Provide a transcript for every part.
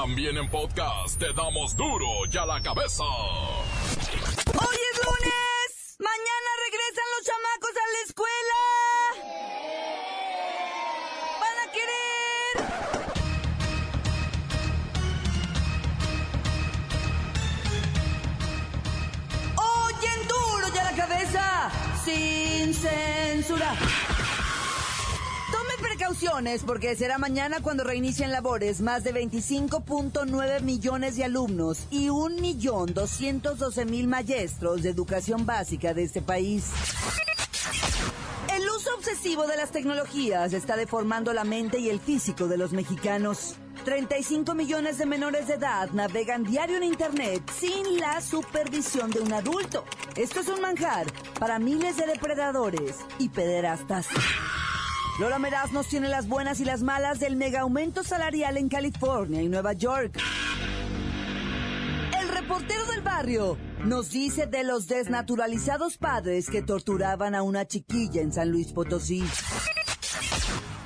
También en podcast te damos duro y a la cabeza. Porque será mañana cuando reinicien labores más de 25.9 millones de alumnos y 1.212.000 maestros de educación básica de este país. El uso obsesivo de las tecnologías está deformando la mente y el físico de los mexicanos. 35 millones de menores de edad navegan diario en Internet sin la supervisión de un adulto. Esto es un manjar para miles de depredadores y pederastas. Lola Meraz nos tiene las buenas y las malas del mega aumento salarial en California y Nueva York. El reportero del barrio nos dice de los desnaturalizados padres que torturaban a una chiquilla en San Luis Potosí.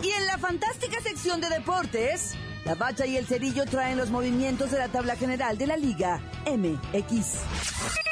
Y en la fantástica sección de deportes, la bacha y el cerillo traen los movimientos de la tabla general de la Liga MX.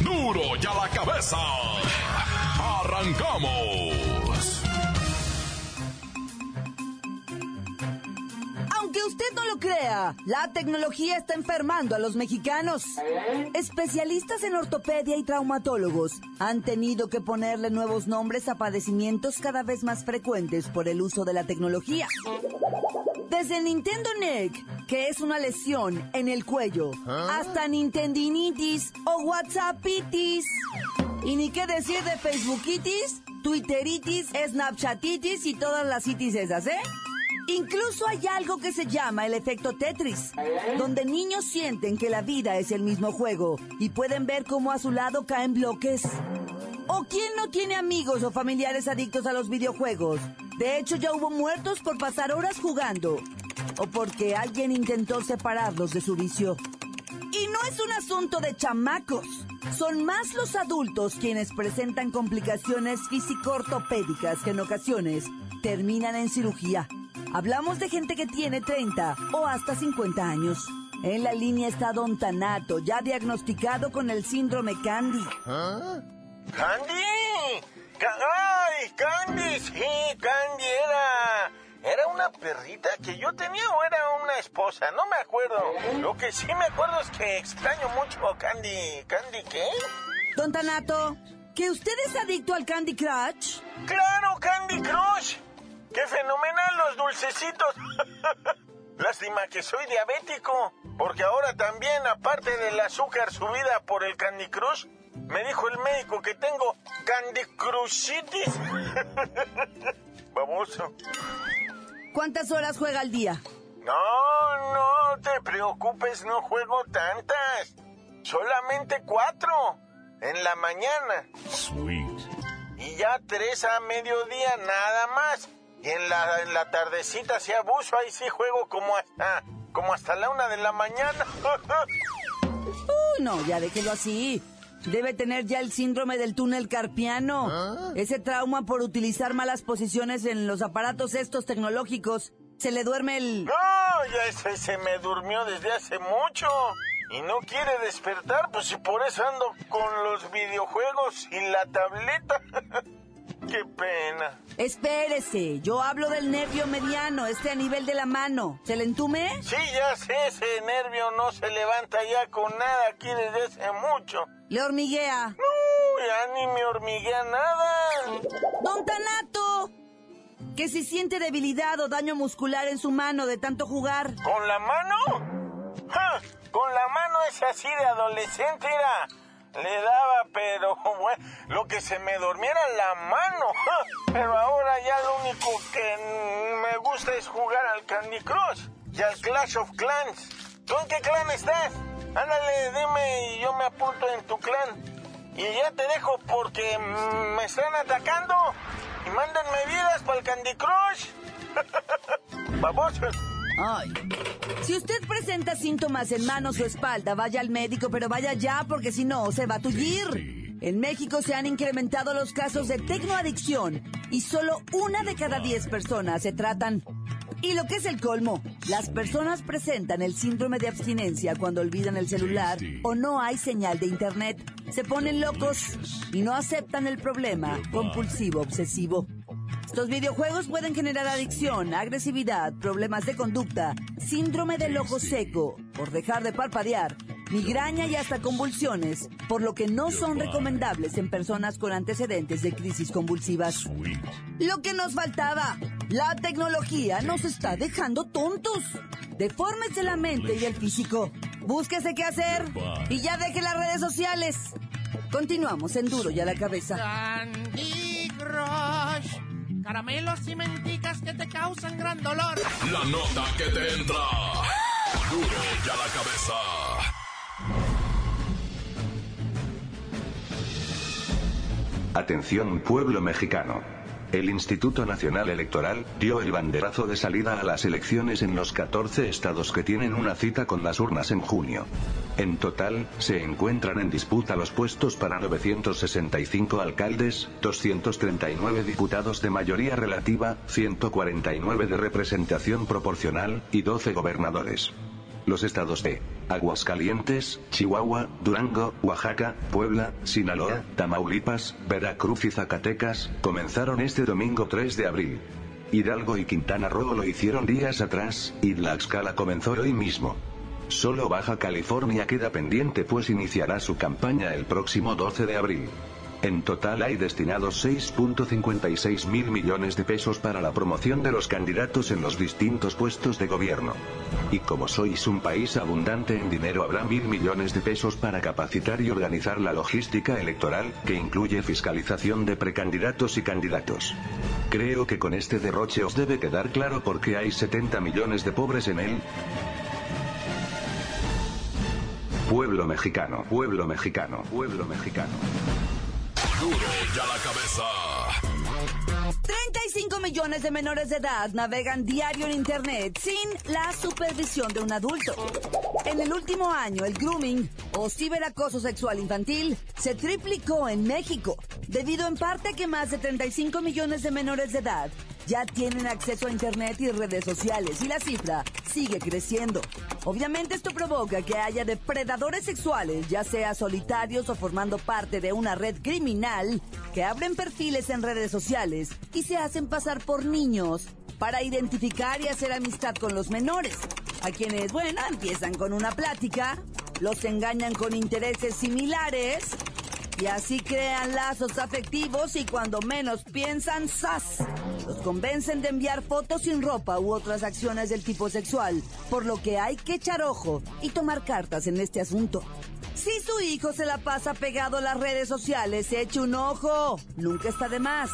Duro y a la cabeza. Arrancamos. Aunque usted no lo crea, la tecnología está enfermando a los mexicanos. Especialistas en ortopedia y traumatólogos han tenido que ponerle nuevos nombres a padecimientos cada vez más frecuentes por el uso de la tecnología. Desde Nintendo Neck, que es una lesión en el cuello, hasta Nintendinitis o WhatsAppitis. Y ni qué decir de Facebookitis, Twitteritis, Snapchatitis y todas las itis esas, ¿eh? Incluso hay algo que se llama el efecto Tetris, donde niños sienten que la vida es el mismo juego y pueden ver cómo a su lado caen bloques. ¿O quién no tiene amigos o familiares adictos a los videojuegos? De hecho, ya hubo muertos por pasar horas jugando o porque alguien intentó separarlos de su vicio. Y no es un asunto de chamacos. Son más los adultos quienes presentan complicaciones físico-ortopédicas que en ocasiones terminan en cirugía. Hablamos de gente que tiene 30 o hasta 50 años. En la línea está Don Tanato, ya diagnosticado con el síndrome Candy. ¡Candy! Ca- ¡Ay, Candy! Sí, Candy era... ¿Era una perrita que yo tenía o era una esposa? No me acuerdo. Lo que sí me acuerdo es que extraño mucho a Candy. ¿Candy qué? Don Tanato, ¿que usted es adicto al Candy Crush? ¡Claro, Candy Crush! ¡Qué fenomenal los dulcecitos! Lástima que soy diabético, porque ahora también, aparte del azúcar subida por el Candy Crush, me dijo el médico que tengo Candy Crushitis. Baboso. ¿Cuántas horas juega al día? No, no te preocupes, no juego tantas. Solamente cuatro en la mañana. Sweet. Y ya tres a mediodía nada más. Y en la, en la tardecita si abuso, ahí sí juego como hasta, como hasta la una de la mañana. Uy, no, ya déjelo así. Debe tener ya el síndrome del túnel carpiano. Ese trauma por utilizar malas posiciones en los aparatos estos tecnológicos. Se le duerme el... no, ya ese se me durmió desde hace mucho. Y no quiere despertar, pues si por eso ando con los videojuegos y la tableta. Qué pena. Espérese, yo hablo del nervio mediano, este a nivel de la mano. ¿Se le entume? Sí, ya sé, ese nervio no se levanta ya con nada aquí desde hace mucho. Le hormiguea. No, ya ni me hormiguea nada. Don Tanato, que si siente debilidad o daño muscular en su mano de tanto jugar. ¿Con la mano? ¡Ja! Con la mano es así de adolescente, era. Le daba, pero bueno, lo que se me dormiera la mano. Pero ahora ya lo único que me gusta es jugar al Candy Crush y al Clash of Clans. ¿Tú en qué clan estás? Ándale, dime y yo me apunto en tu clan. Y ya te dejo porque mm, me están atacando. Y mándenme vidas para el Candy Crush. Vamos. Ay. Si usted presenta síntomas en manos o espalda, vaya al médico, pero vaya ya porque si no, se va a tullir. En México se han incrementado los casos de tecnoadicción y solo una de cada diez personas se tratan. Y lo que es el colmo, las personas presentan el síndrome de abstinencia cuando olvidan el celular o no hay señal de internet. Se ponen locos y no aceptan el problema compulsivo obsesivo. Estos videojuegos pueden generar adicción, agresividad, problemas de conducta, síndrome del ojo seco, por dejar de parpadear, migraña y hasta convulsiones, por lo que no son recomendables en personas con antecedentes de crisis convulsivas. Lo que nos faltaba, la tecnología nos está dejando tontos. Defórmese la mente y el físico. Búsquese qué hacer y ya deje las redes sociales. Continuamos en Duro y a la cabeza. Candy Crush. Caramelos y menticas que te causan gran dolor. La nota que te entra. Duro y a la cabeza. Atención pueblo mexicano. El Instituto Nacional Electoral dio el banderazo de salida a las elecciones en los 14 estados que tienen una cita con las urnas en junio. En total, se encuentran en disputa los puestos para 965 alcaldes, 239 diputados de mayoría relativa, 149 de representación proporcional, y 12 gobernadores. Los estados de Aguascalientes, Chihuahua, Durango, Oaxaca, Puebla, Sinaloa, Tamaulipas, Veracruz y Zacatecas comenzaron este domingo 3 de abril. Hidalgo y Quintana Roo lo hicieron días atrás, y Tlaxcala comenzó hoy mismo. Solo Baja California queda pendiente pues iniciará su campaña el próximo 12 de abril. En total hay destinados 6.56 mil millones de pesos para la promoción de los candidatos en los distintos puestos de gobierno. Y como sois un país abundante en dinero habrá mil millones de pesos para capacitar y organizar la logística electoral, que incluye fiscalización de precandidatos y candidatos. Creo que con este derroche os debe quedar claro por qué hay 70 millones de pobres en él. Pueblo mexicano, pueblo mexicano, pueblo mexicano. Duro y a la cabeza. 35 millones de menores de edad navegan diario en Internet sin la supervisión de un adulto. En el último año, el grooming o ciberacoso sexual infantil se triplicó en México, debido en parte a que más de 35 millones de menores de edad ya tienen acceso a Internet y redes sociales y la cifra sigue creciendo. Obviamente esto provoca que haya depredadores sexuales, ya sea solitarios o formando parte de una red criminal, que abren perfiles en redes sociales y se hacen pasar por niños para identificar y hacer amistad con los menores, a quienes, bueno, empiezan con una plática, los engañan con intereses similares y así crean lazos afectivos y cuando menos piensan, ¡zas! Los convencen de enviar fotos sin ropa u otras acciones del tipo sexual, por lo que hay que echar ojo y tomar cartas en este asunto. Si su hijo se la pasa pegado a las redes sociales, eche un ojo. Nunca está de más.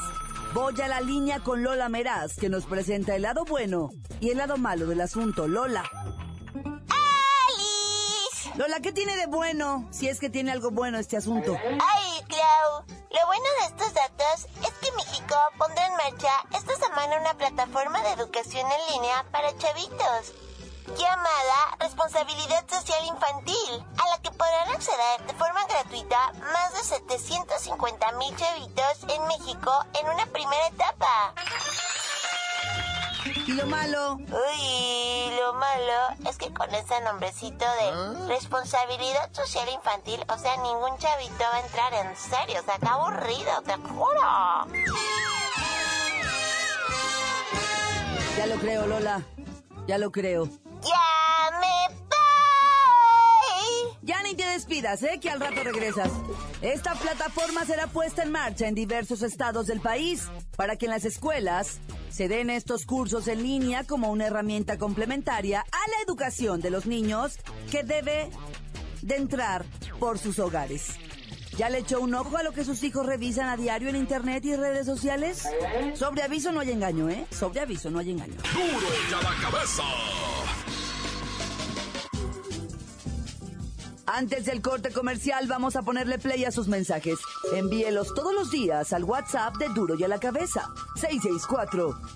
Voy a la línea con Lola Meraz, que nos presenta el lado bueno y el lado malo del asunto. Lola. Lola, ¿qué tiene de bueno? Si es que tiene algo bueno este asunto. Ay, Clau, lo bueno de estos datos es que México pondrá en marcha esta semana una plataforma de educación en línea para chavitos llamada Responsabilidad Social Infantil, a la que podrán acceder de forma gratuita más de 750 mil chavitos en México en una primera etapa. ¿Y lo malo? Uy, lo malo es que con ese nombrecito de responsabilidad social infantil, o sea, ningún chavito va a entrar en serio, o sea, qué aburrido, te juro. Ya lo creo, Lola. Ya lo creo. ¡Ya me voy! Ya ni te despidas, ¿eh? Que al rato regresas. Esta plataforma será puesta en marcha en diversos estados del país para que en las escuelas se den estos cursos en línea como una herramienta complementaria a la educación de los niños que debe de entrar por sus hogares. ¿Ya le echó un ojo a lo que sus hijos revisan a diario en internet y redes sociales? Sobre aviso no hay engaño, ¿eh? Sobre aviso no hay engaño. Duro y a la cabeza. Antes del corte comercial vamos a ponerle play a sus mensajes. Envíelos todos los días al WhatsApp de Duro y a la Cabeza.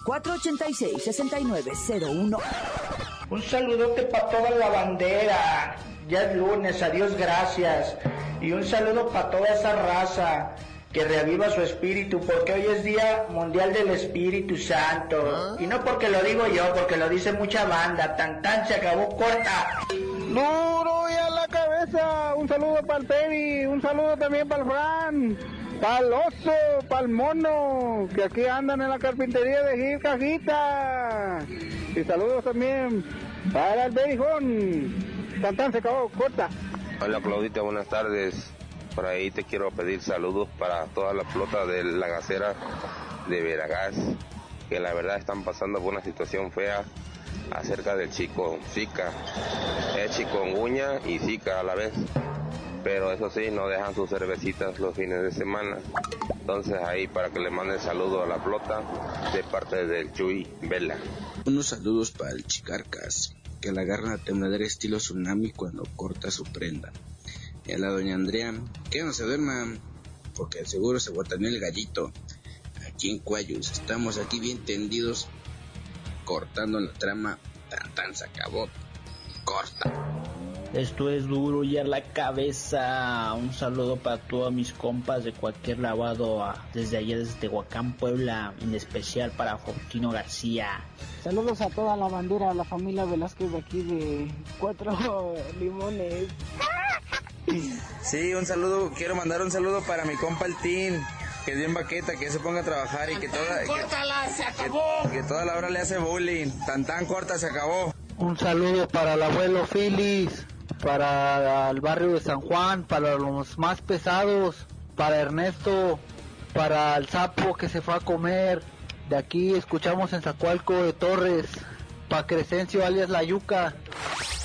664-486-6901. Un saludote para toda la bandera. Ya es lunes, adiós, gracias. Y un saludo para toda esa raza que reaviva su espíritu, porque hoy es Día Mundial del Espíritu Santo. Y no porque lo digo yo, porque lo dice mucha banda. Tan tan se acabó corta. Duro Un saludo para el Peri, un saludo también para el Fran, para el oso, para el mono, que aquí andan en la carpintería de Gil Cajita. Y saludos también para el Berijón. Tan se acabó, corta. Hola Claudita, buenas tardes. Por ahí te quiero pedir saludos para toda la flota de la gasera de Veragás, que la verdad están pasando por una situación fea acerca del chico Zika. Es chikungunya y Zika a la vez. Pero eso sí, no dejan sus cervecitas los fines de semana. Entonces ahí para que le manden saludo a la flota de parte del Chuy Vela. Unos saludos para el Chicarcas, que le agarra la tembladera estilo tsunami cuando corta su prenda. Y a la doña Andrea, que no se duerma, porque seguro se botaneó el gallito. Aquí en Cuayus, estamos aquí bien tendidos cortando la trama, tan tan se acabó, corta. Esto es duro y a la cabeza. Un saludo para todos mis compas de cualquier lavado desde allá desde Tehuacán, Puebla, en especial para Faustino García. Saludos a toda la bandera, a la familia Velázquez de aquí de Cuatro Limones. Sí, un saludo, quiero mandar un saludo para mi compa el Team, que es bien baqueta, que se ponga a trabajar y que toda, ¡Córtala, se acabó! que, que toda la hora le hace bullying. Tan tan corta se acabó. Un saludo para el abuelo Phyllis, para el barrio de San Juan, para los más pesados, para Ernesto, para el sapo que se fue a comer. De aquí escuchamos en Zacualco de Torres, para Crescencio alias La Yuca.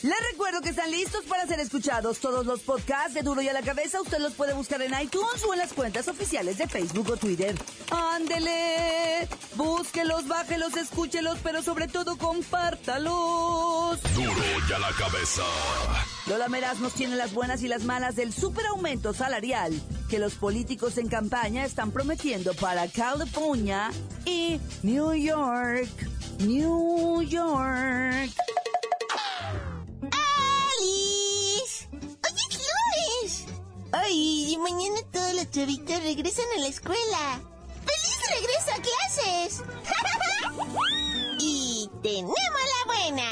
Les recuerdo que están listos para ser escuchados todos los podcasts de Duro y a la Cabeza. Usted los puede buscar en iTunes o en las cuentas oficiales de Facebook o Twitter. ¡Ándele! Búsquelos, bájelos, escúchelos, pero sobre todo compártalos. Duro y a la cabeza. Lola Meraz nos tiene las buenas y las malas del superaumento salarial que los políticos en campaña están prometiendo para California y New York. New York. Y mañana todos los chavitos regresan a la escuela. ¡Feliz regreso a clases! y tenemos la buena.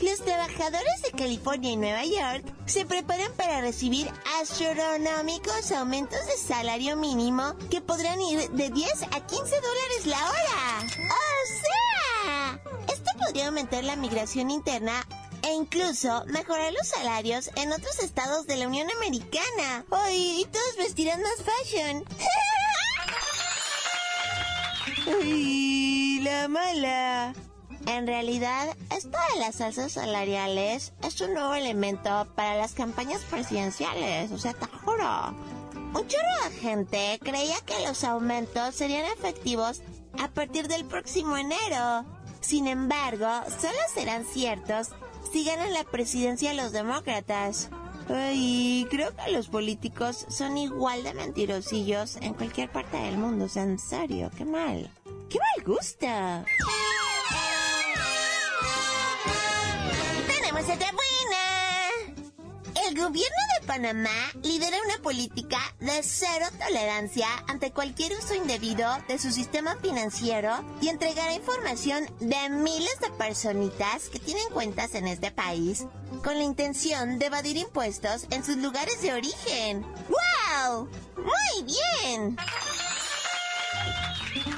Los trabajadores de California y Nueva York se preparan para recibir astronómicos aumentos de salario mínimo que podrán ir de 10 a 15 dólares la hora. ¡O sea! Esto podría aumentar la migración interna e incluso mejorar los salarios en otros estados de la Unión Americana. ¡Ay! Todos vestirán más fashion. ¡Ay! La mala. En realidad, esto de las alzas salariales es un nuevo elemento para las campañas presidenciales, o sea, te juro. Un chorro de gente creía que los aumentos serían efectivos a partir del próximo enero. Sin embargo, solo serán ciertos si ganan la presidencia los demócratas. Ay, creo que los políticos son igual de mentirosillos en cualquier parte del mundo. O en serio, qué mal. ¡Qué mal gusto! ¡Tenemos otra buena! El gobierno de Panamá lidera una política de cero tolerancia ante cualquier uso indebido de su sistema financiero y entregará información de miles de personitas que tienen cuentas en este país con la intención de evadir impuestos en sus lugares de origen. ¡Wow! ¡Muy bien!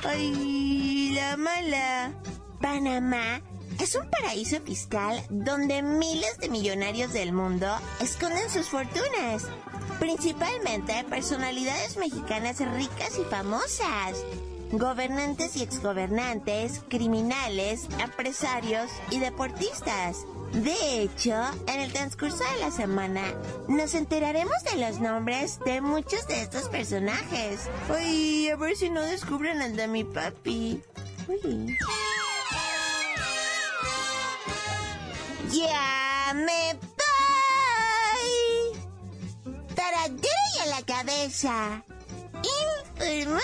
¡Ay, la mala! Panamá es un paraíso fiscal donde miles de millonarios del mundo esconden sus fortunas. Principalmente personalidades mexicanas ricas y famosas. gobernantes y exgobernantes, criminales, empresarios y deportistas. De hecho, en el transcurso de la semana nos enteraremos de los nombres de muchos de estos personajes. Uy, a ver si no descubren el de mi papi. Uy. Ya me voy. Taradero y a la cabeza. Informa.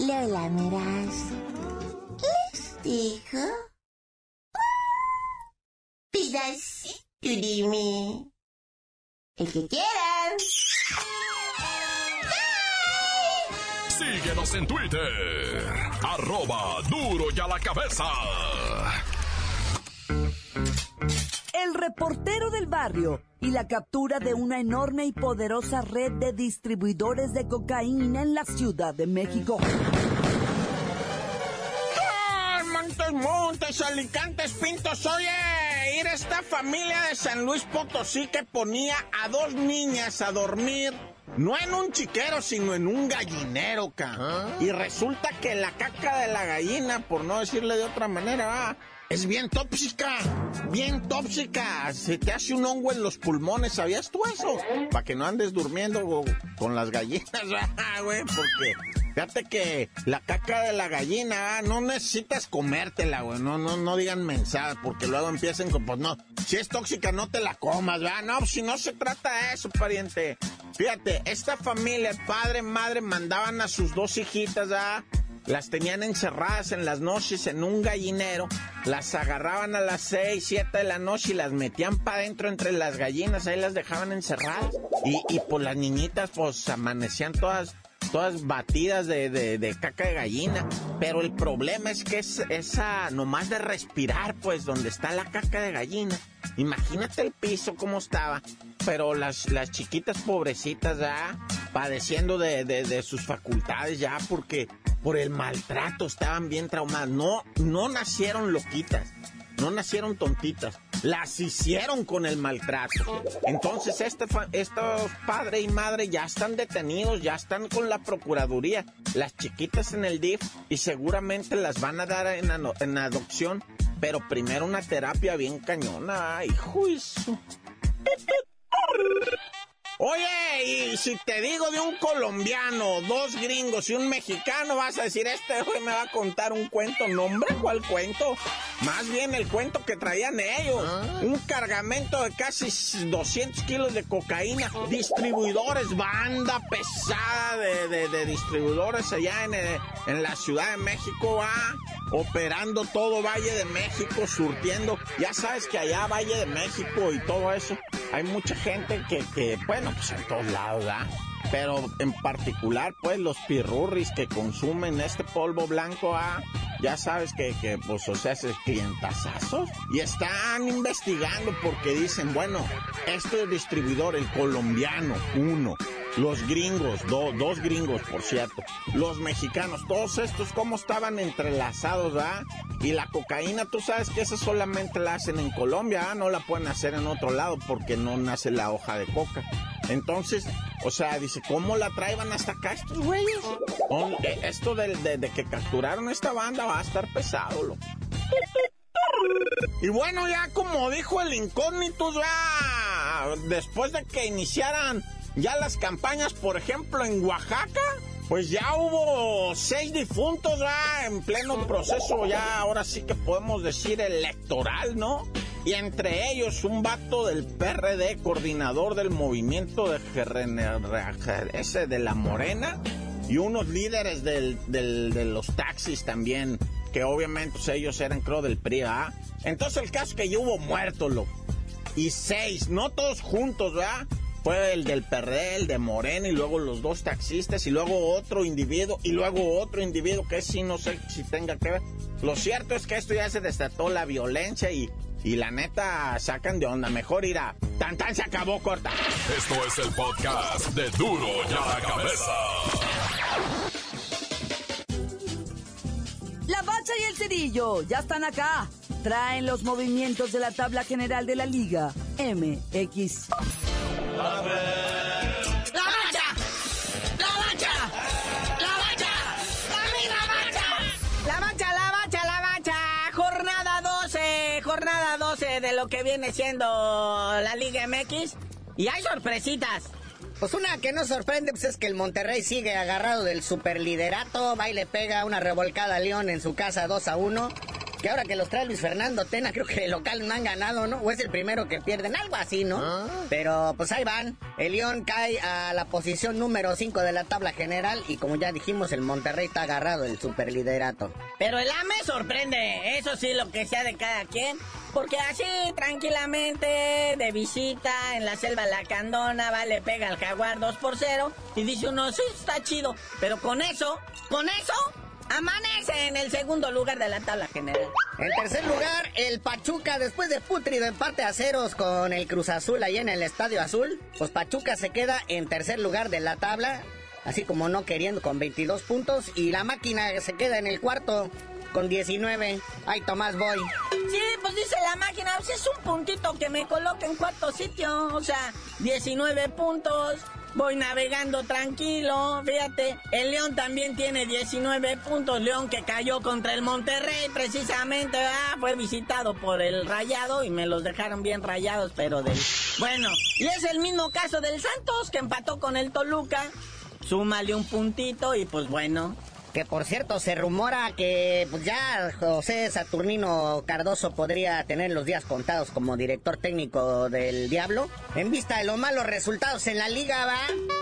Lola Meraz. Les dijo. Pedacito de mí. El que quieran. Síguenos en Twitter. Arroba duro y a la cabeza. El reportero del barrio y la captura de una enorme y poderosa red de distribuidores de cocaína en la Ciudad de México. ¡Ay, Montes, montes, alicantes, pintos, oye, ir a esta familia de San Luis Potosí que ponía a dos niñas a dormir, no en un chiquero, sino en un gallinero, ca. Y resulta que la caca de la gallina, por no decirle de otra manera, va, es bien tóxica, bien tóxica. Se te hace un hongo en los pulmones, ¿sabías tú eso? Para que no andes durmiendo con las gallinas, ah, güey, porque fíjate que la caca de la gallina, ah, no necesitas comértela, güey, no, no, no digan mensajes, porque luego empiecen con, pues no, si es tóxica no te la comas, ¿verdad? No, pues, si no se trata de eso, pariente. Fíjate, esta familia, padre, madre, mandaban a sus dos hijitas, ¿verdad? Las tenían encerradas en las noches en un gallinero, las agarraban a las 6, 7 de la noche y las metían para adentro entre las gallinas, ahí las dejaban encerradas. Y, y pues las niñitas pues amanecían todas todas batidas de, de- caca de gallina. Pero el problema es que es esa, nomás de respirar, pues, donde está la caca de gallina. Imagínate el piso cómo estaba. Pero las, las chiquitas pobrecitas ya padeciendo de, de- sus facultades ya porque por el maltrato estaban bien traumadas. No, no nacieron loquitas. No nacieron tontitas, las hicieron con el maltrato. Entonces este estos padre y madre ya están detenidos, ya están con la procuraduría, las chiquitas en el DIF y seguramente las van a dar en, en adopción, pero primero una terapia bien cañona, ay, juicio. Thank you. Oye, y si te digo de un colombiano, dos gringos y un mexicano, vas a decir, este güey me va a contar un cuento. No, hombre, ¿cuál cuento? Más bien el cuento que traían ellos. Un cargamento de casi 200 kilos de cocaína. Distribuidores, banda pesada de, de- de distribuidores allá en, eh, en la Ciudad de México, va operando todo Valle de México, surtiendo. Ya sabes que allá Valle de México y todo eso, hay mucha gente que, que bueno, pues en todos lados. Pero en particular, pues los pirurris que consumen este polvo blanco, ah, ya sabes que, que pues, o sea, clientazazos. Y están investigando porque dicen, bueno, este distribuidor, el colombiano, uno. Los gringos, do- dos gringos, por cierto. Los mexicanos, todos estos, cómo estaban entrelazados, ¿ah? Y la cocaína, tú sabes que esa solamente la hacen en Colombia, ¿ah? No la pueden hacer en otro lado porque no nace la hoja de coca. Entonces, o sea, dice, ¿cómo la traían hasta acá estos güeyes? Eh, Esto de, de- de que capturaron esta banda va a estar pesado, loco. Y bueno, ya como dijo el incógnito, ya después de que iniciaran ya las campañas, por ejemplo, en Oaxaca, pues ya hubo seis difuntos ya en pleno proceso, ya ahora sí que podemos decir electoral, ¿no? Y entre ellos un vato del PRD, coordinador del movimiento de ese de la Morena, y unos líderes del, del- de los taxis también, que obviamente pues, ellos eran creo del PRI, ¿ah? Entonces el caso es que ya hubo muertos, loco. Y seis, no todos juntos, ¿verdad? Fue el del PRD, el de Morena, y luego los dos taxistas, y luego otro individuo, y luego otro individuo que sí no sé si tenga que ver. Lo cierto es que esto ya se desató la violencia y, y la neta sacan de onda. Mejor ir a... Tan tan se acabó corta. Esto es el podcast de Duro y a la cabeza. La bacha y el cerillo ya están acá. Traen los movimientos de la tabla general de la Liga MX jornada 12 de lo que viene siendo la Liga MX y hay sorpresitas. Pues una que no sorprende pues, es que el Monterrey sigue agarrado del superliderato, va y le pega una revolcada a León en su casa 2 a 1. Que ahora que los trae Luis Fernando Tena, creo que el local no han ganado, ¿no? O es el primero que pierden, algo así, ¿no? Ah. Pero pues ahí van. El León cae a la posición número 5 de la tabla general y como ya dijimos, el Monterrey está agarrado del superliderato. Pero el AME sorprende, eso sí, lo que sea de cada quien. Porque así, tranquilamente, de visita en la selva La Candona, va, le pega al jaguar 2 por 0 y dice uno, sí, está chido. Pero con eso, con eso, amanece en el segundo lugar de la tabla general. En tercer lugar, el Pachuca, después de putrido empate a ceros con el Cruz Azul ahí en el Estadio Azul, pues Pachuca se queda en tercer lugar de la tabla, así como no queriendo con 22 puntos, y la máquina se queda en el cuarto con 19. Ay, Tomás, voy. Sí, pues dice la máquina, pues es un puntito que me coloca en cuarto sitio, o sea, 19 puntos. Voy navegando tranquilo, fíjate. El León también tiene 19 puntos. León que cayó contra el Monterrey, precisamente, ah, fue visitado por el Rayado y me los dejaron bien rayados, pero del. Bueno, y es el mismo caso del Santos que empató con el Toluca. Súmale un puntito y pues bueno, Que por cierto, se rumora que pues ya José Saturnino Cardoso podría tener los días contados como director técnico del Diablo. En vista de los malos resultados en la liga, va.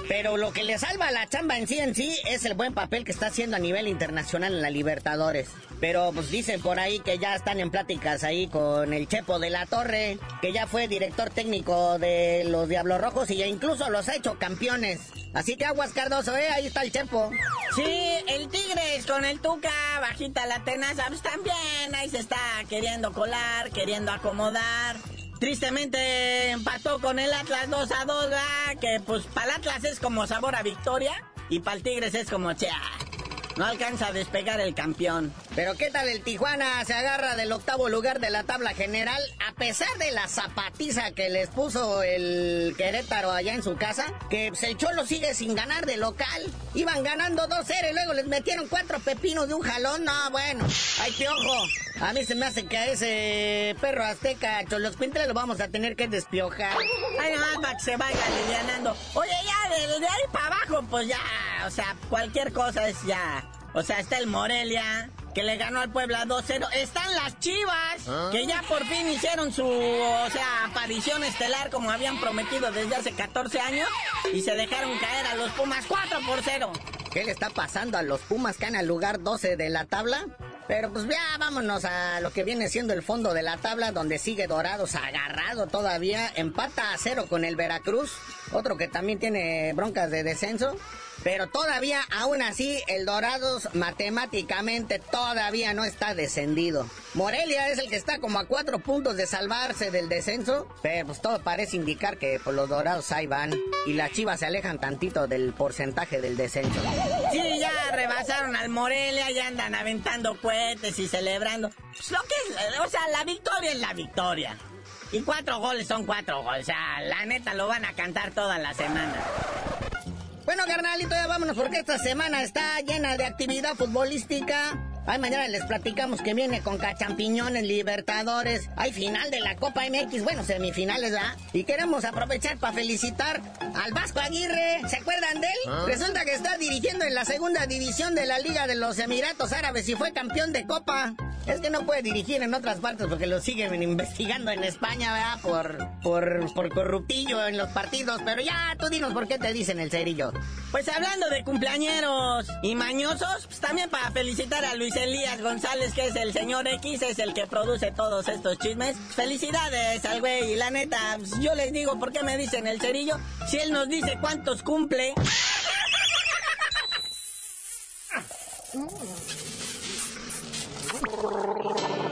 Pero lo que le salva la chamba en sí en sí es el buen papel que está haciendo a nivel internacional en la Libertadores. Pero pues dicen por ahí que ya están en pláticas ahí con el Chepo de la Torre, que ya fue director técnico de los Diablos Rojos y ya incluso los ha hecho campeones. Así que aguas Cardoso, eh, ahí está el Chepo. Sí, el Tigres con el Tuca, bajita la tenaza, pues también ahí se está queriendo colar, queriendo acomodar. Tristemente empató con el Atlas 2 a 2, ¿verdad? que pues para el Atlas es como sabor a victoria y para el Tigres es como, chea, no alcanza a despegar el campeón. Pero ¿qué tal el Tijuana? Se agarra del octavo lugar de la tabla general a pesar de la zapatiza que les puso el Querétaro allá en su casa, que pues, el Cholo sigue sin ganar de local. Iban ganando 2-0 y luego les metieron cuatro pepinos de un jalón. No, bueno, ay, ojo. A mí se me hace que a ese perro azteca Cholos Quintre lo vamos a tener que despiojar. Ay, nomás para que se vaya alivianando. Oye, ya, de, de ahí para abajo, pues ya, o sea, cualquier cosa es ya. O sea, está el Morelia, que le ganó al Puebla 2-0. Están las Chivas, que ya por fin hicieron su, o sea, aparición estelar como habían prometido desde hace 14 años. Y se dejaron caer a los Pumas 4 por 0. ¿Qué le está pasando a los Pumas que han al lugar 12 de la tabla? Pero pues ya vámonos a lo que viene siendo el fondo de la tabla, donde sigue Dorados agarrado todavía. Empata a cero con el Veracruz, otro que también tiene broncas de descenso. Pero todavía, aún así, el Dorados matemáticamente todavía no está descendido. Morelia es el que está como a cuatro puntos de salvarse del descenso. Pero pues todo parece indicar que pues, los Dorados ahí van. Y las chivas se alejan tantito del porcentaje del descenso. Sí, rebasaron al Morelia, ya andan aventando cohetes y celebrando. Pues lo que es, o sea, la victoria es la victoria. Y cuatro goles son cuatro goles. O sea, la neta lo van a cantar toda la semana. Bueno, carnalito, ya vámonos porque esta semana está llena de actividad futbolística. Ay, mañana les platicamos que viene con Cachampiñones, Libertadores. Hay final de la Copa MX, bueno, semifinales, ¿verdad? Y queremos aprovechar para felicitar al Vasco Aguirre. ¿Se acuerdan de él? Resulta que está dirigiendo en la segunda división de la Liga de los Emiratos Árabes y fue campeón de Copa. Es que no puede dirigir en otras partes porque lo siguen investigando en España, ¿verdad? Por, por, por corruptillo en los partidos. Pero ya, tú dinos por qué te dicen el cerillo. Pues hablando de cumpleañeros y mañosos, pues también para felicitar a Luis Elías González, que es el señor X, es el que produce todos estos chismes. Felicidades al güey, y la neta, pues, yo les digo por qué me dicen el cerillo, si él nos dice cuántos cumple.